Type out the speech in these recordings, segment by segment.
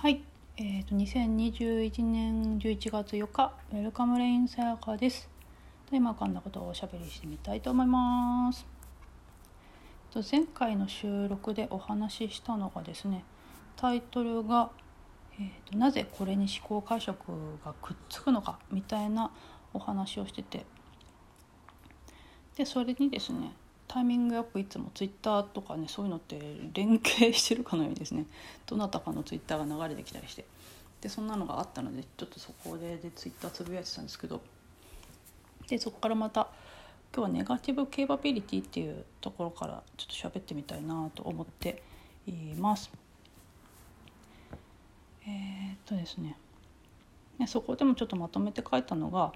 はい、えー、と2021年11月4日ウェルカムレインさやかです。で今浮かんだことをおしゃべりしてみたいと思います。と前回の収録でお話ししたのがですねタイトルが、えーと「なぜこれに思考解釈がくっつくのか」みたいなお話をしてて。でそれにですねタイミングよくいつもツイッターとかねそういうのって連携してるかのようにですね。どなたかのツイッターが流れてきたりして。でそんなのがあったのでちょっとそこででツイッターつぶやいてたんですけど。でそこからまた今日はネガティブケーパビリティっていうところからちょっと喋ってみたいなと思っています。えー、っとですねそこでもちょっとまとめて書いたのが、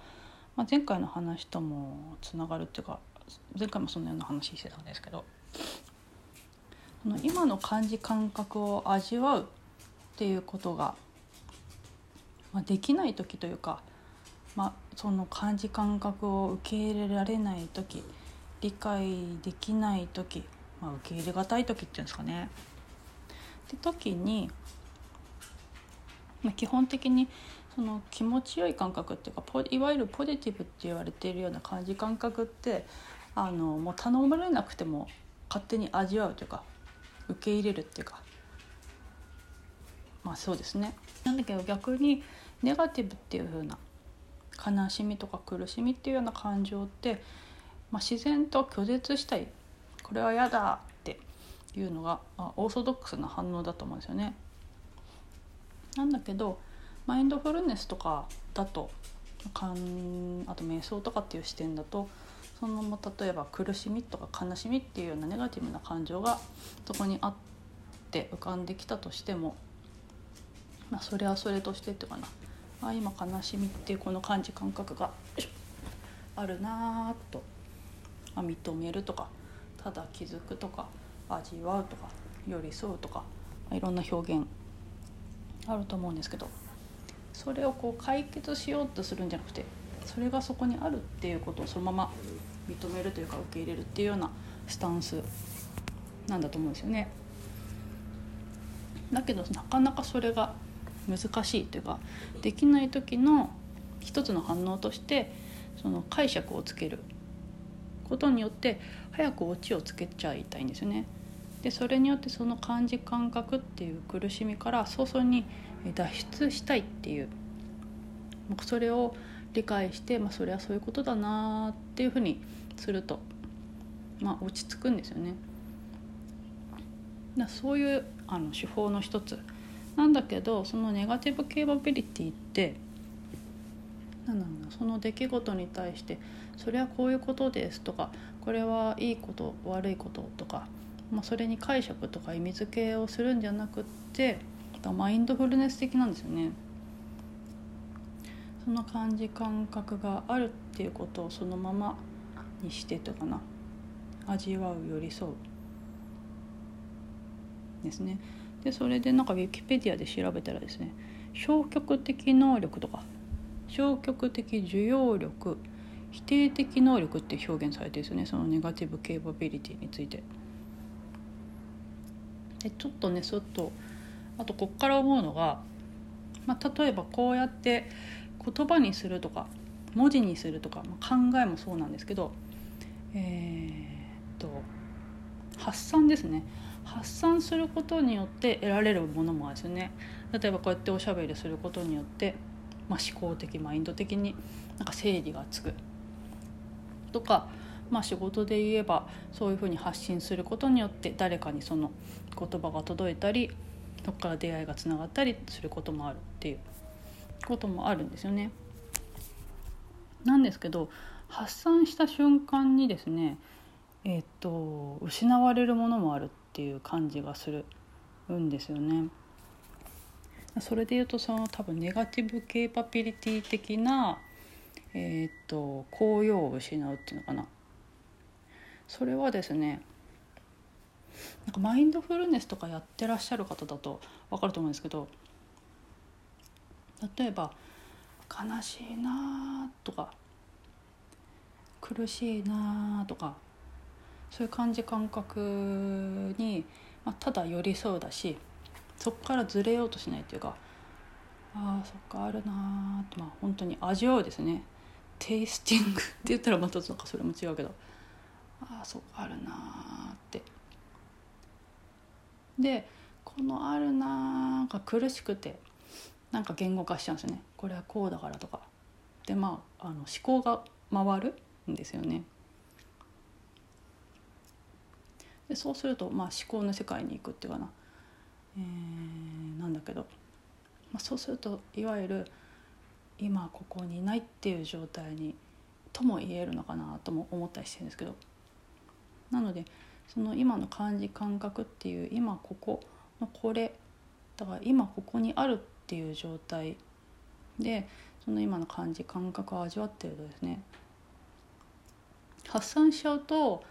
まあ、前回の話ともつながるっていうか前回もそんなような話してたんですけどこの今の感じ感覚を味わうっていうことが、まあ、できない時というか、まあ、その感じ感覚を受け入れられない時理解できない時、まあ、受け入れがたい時っていうんですかね。って時に、まあ、基本的にその気持ちよい感覚っていうかいわゆるポジティブって言われているような感じ感覚ってあのもう頼まれなくても勝手に味わうというか受け入れるっていうかまあそうですね。なんだけど逆にネガティブっていう風な悲しみとか苦しみっていうような感情って、まあ、自然と拒絶したいこれは嫌だっていうのが、まあ、オーソドックスな反応だと思うんですよね。なんだけどマインドフルネスとかだとかんあと瞑想とかっていう視点だとそのまま例えば苦しみとか悲しみっていうようなネガティブな感情がそこにあって浮かんできたとしても、まあ、それはそれとしてっていうかな。あ今悲しみっていうこの感じ感覚があるなとあ認めるとかただ気づくとか味わうとか寄り添うとか、まあ、いろんな表現あると思うんですけど。それをこう解決しようとするんじゃなくてそれがそこにあるっていうことをそのまま認めるというか受け入れるっていうようなスタンスなんだと思うんですよね。だけどなかなかそれが難しいというかできない時の一つの反応としてその解釈をつけることによって早くオチをつけちゃいたいんですよね。でそれによってその感じ感覚っていう苦しみから早々に脱出したいっていう。それを理解して、まあ、それはそういうことだなっていうふうにすると、まあ、落ち着くんですよね。だそういうあの手法の一つ。なんだけどそのネガティブケーパビリティってなんだその出来事に対してそれはこういうことですとかこれはいいこと悪いこととか、まあ、それに解釈とか意味付けをするんじゃなくってマインドフルネス的なんですよね。その感じ感覚があるっていうことをそのままにしてとかな味わう寄り添うですねでそれでなんかウィキペディアで調べたらですね消極的能力とか消極的受容力否定的能力って表現されてるんですよねそのネガティブケーパビリティについて。でちょっとねそっとあとこっから思うのが、まあ、例えばこうやって言葉にするとか文字にするとか、まあ、考えもそうなんですけどえー、と発散ですね。発散することによって得られるものもあるんですよね。例えばこうやっておしゃべりすることによって、まあ、思考的マインド的になんか整理がつく。とか、まあ、仕事で言えばそういうふうに発信することによって誰かにその言葉が届いたりそこから出会いがつながったりすることもあるっていうこともあるんですよね。なんですけど発散した瞬間にですねえー、っと失われるものもあるっていう感じがするんですよね。それで言うとその多分ネガティブケーパビリティ的な、えー、っと効用を失うっていうのかなそれはですねなんかマインドフルネスとかやってらっしゃる方だと分かると思うんですけど例えば「悲しいな」とか「苦しいな」とかそういう感じ感覚に、まあ、ただ寄り添うだしそこからずれようとしないっていうかああそっかあるなーってまあ本当に味わうですね。テイスティングって言ったらまたなんかそれも違うけど。ああそっかあるなーって。でこの「あるな」が苦しくてなんか言語化しちゃうんですよね。これはこうだからとか。でまああの思考が回るんですよね。でそうすると、まあ、思考の世界に行くっていうかな、えー、なんだけど、まあ、そうするといわゆる今ここにいないっていう状態にとも言えるのかなとも思ったりしてるんですけど。なのでその今の感じ感覚っていう今ここのこれだから今ここにあるっていう状態でその今の感じ感覚を味わってるとですね発散しちゃうと、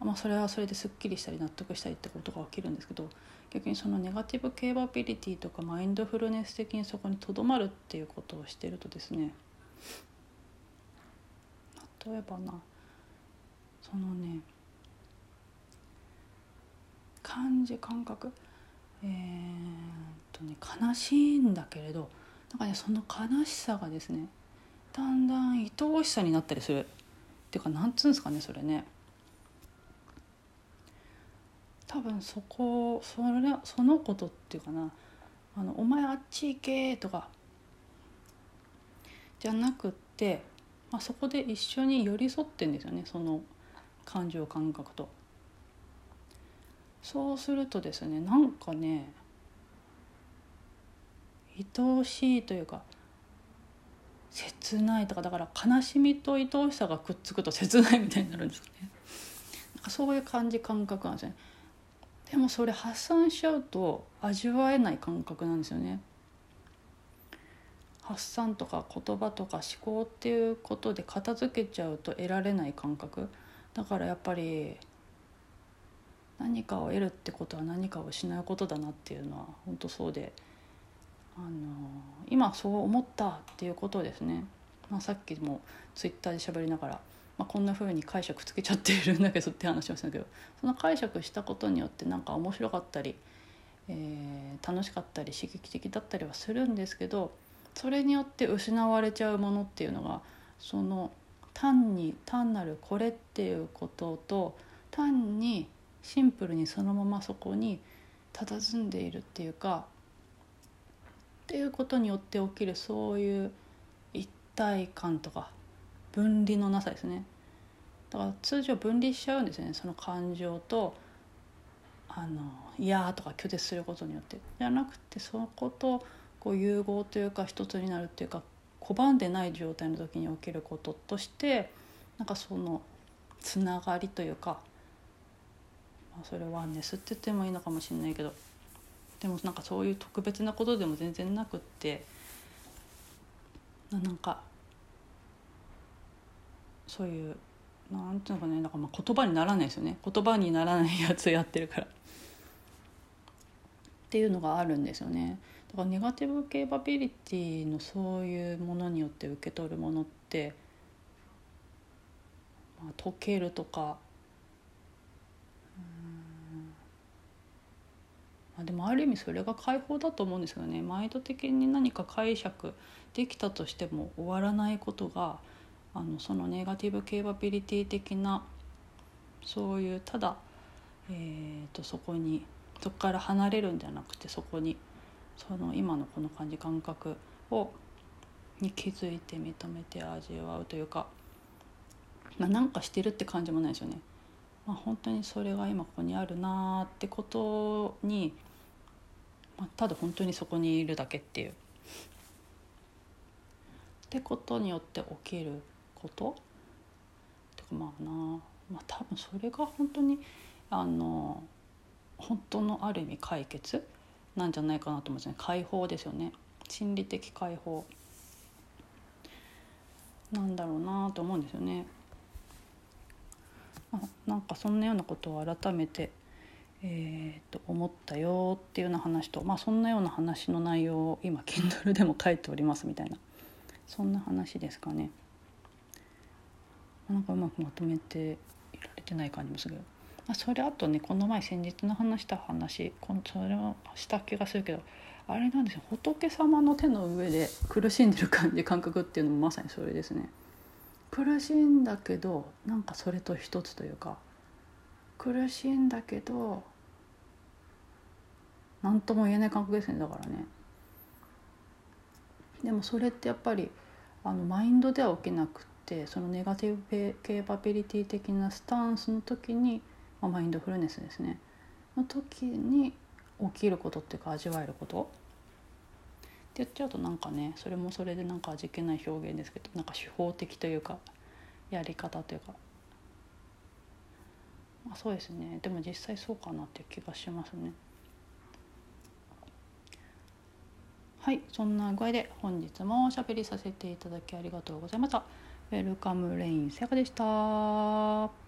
まあ、それはそれですっきりしたり納得したりってことが起きるんですけど逆にそのネガティブケーバビリティとかマインドフルネス的にそこにとどまるっていうことをしてるとですね例えばなそのね感じ感覚。えー、っとね悲しいんだけれどなんかねその悲しさがですねだんだん愛おしさになったりする。っていうかなんつうんですかねそれね。多分そこそれそのことっていうかな「あのお前あっち行け」とか。じゃなくって、まあ、そこで一緒に寄り添ってんですよねその感情感覚と。そうするとですねなんかね愛おしいというか切ないとかだから悲しみと愛おしさがくっつくと切ないみたいになるんですかね。なんかそういう感じ感覚なんですね。でもそれ発散しちゃうと味わえない感覚なんですよね。発散とか言葉とか思考っていうことで片付けちゃうと得られない感覚。だからやっぱり何かを得るってことは何かを失うことだなっていうのは本当そうであの今そう思ったっていうことをですね、まあ、さっきもツイッターで喋りながら、まあ、こんな風に解釈つけちゃっているんだけどって話をしたけどその解釈したことによってなんか面白かったり、えー、楽しかったり刺激的だったりはするんですけどそれによって失われちゃうものっていうのがその単に単なるこれっていうことと単にシンプルにそのままそこに佇んでいるっていうかっていうことによって起きるそういう一体感とか分離のなさですね。だから通常分離しちゃうんですよねその感情とあの嫌とか拒絶することによって。じゃなくてそことこう融合というか一つになるっていうか拒んでない状態の時に起きることとしてなんかそのつながりというかまあ、それワンネスって言ってもいいのかもしれないけどでもなんかそういう特別なことでも全然なくってなんかそういうなんていうのかねなんかまあ言葉にならないですよね言葉にならないやつやってるから。っていうのがあるんですよね。だからネガティブケーパビリティのそういうものによって受け取るものって、まあ、溶けるとかあ、でもある意味それが解放だと思うんですよねマインド的に何か解釈できたとしても終わらないことがあのそのネガティブケーパビリティ的なそういうただ、えーと、そこにそこから離れるんじゃなくてそこにその今のこの感じ感覚をに気づいて認めて味わうというか、まあ、なんかしてるって感じもないですよね。まあ、本当にそれが今ここにあるなってことに、ただ本当にそこにいるだけっていう。ってことによって起きること？ってかまあな。まあ多分それが本当にあの本当のある意味解決？なんじゃないかなと思うんですね。解放ですよね。心理的解放。なんだろうなと思うんですよね。なんかそんなようなことを改めて、えー、と思ったよっていうような話と、まあ、そんなような話の内容を今 Kindle でも書いておりますみたいなそんな話ですかね。なんかうまくまとめていられてない感じもするあそれあとねこの前先日の話した話このそれをした気がするけどあれなんですよ仏様の手の上で苦しんでる感じ感覚っていうのもまさにそれですね。苦しいんだけどなんかそれと一つというか苦しいんだけど何とも言えない感覚ですねだからね。でもそれってやっぱりあのマインドでは起きなくってそのネガティブケーパビリティ的なスタンスの時に、まあ、マインドフルネスですねの時に起きることっていうか味わえることって言っちゃうとなんかねそれもそれでなんか味気ない表現ですけどなんか手法的というかやり方というかまあそうですねでも実際そうかなっていう気がしますね。はいそんな具合で本日もおしゃべりさせていただきありがとうございました。ウェルカムレインセカでした。